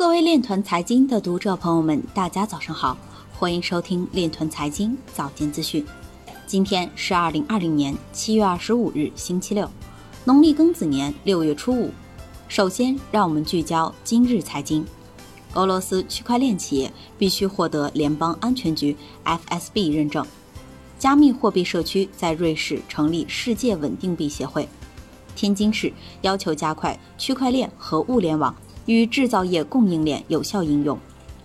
各位链团财经的读者朋友们，大家早上好，欢迎收听链团财经早间资讯。今天是二零二零年七月二十五日，星期六，农历庚子年六月初五。首先，让我们聚焦今日财经。俄罗斯区块链企业必须获得联邦安全局 FSB 认证。加密货币社区在瑞士成立世界稳定币协会。天津市要求加快区块链和物联网与制造业供应链有效应用。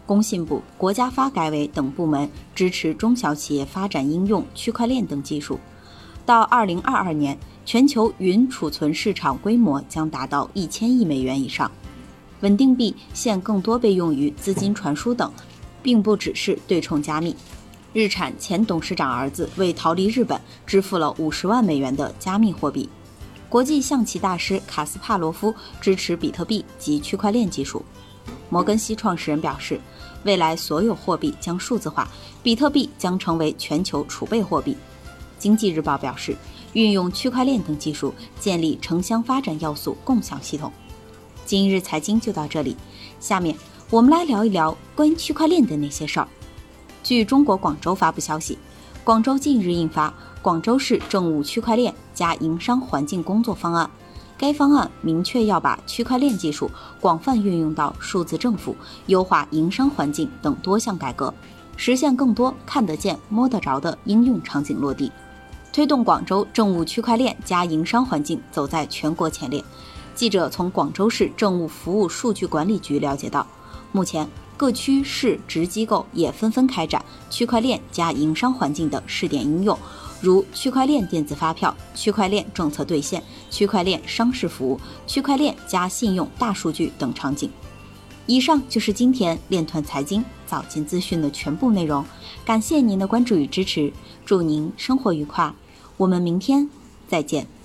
工信部、国家发改委等部门支持中小企业发展应用区块链等技术。到二零二二年，全球云储存市场规模将达到一千亿美元以上。稳定币现更多被用于资金传输等，并不只是对冲加密。日产前董事长儿子为逃离日本，支付了五十万美元的加密货币。国际象棋大师卡斯帕罗夫支持比特币及区块链技术。摩根西创始人表示，未来所有货币将数字化，比特币将成为全球储备货币。经济日报表示，运用区块链等技术建立城乡发展要素共享系统。今日财经就到这里，下面我们来聊一聊关于区块链的那些事儿。据中国广州发布消息，广州近日印发《广州市政务区块链加营商环境工作方案》，该方案明确要把区块链技术广泛运用到数字政府、优化营商环境等多项改革，实现更多看得见、摸得着的应用场景落地，推动广州政务区块链加营商环境走在全国前列。记者从广州市政务服务数据管理局了解到，目前各区市直机构也纷纷开展区块链加营商环境的试点应用，如区块链电子发票、区块链政策兑现、区块链商事服务、区块链加信用大数据等场景。以上就是今天链团财经早间资讯的全部内容，感谢您的关注与支持，祝您生活愉快，我们明天再见。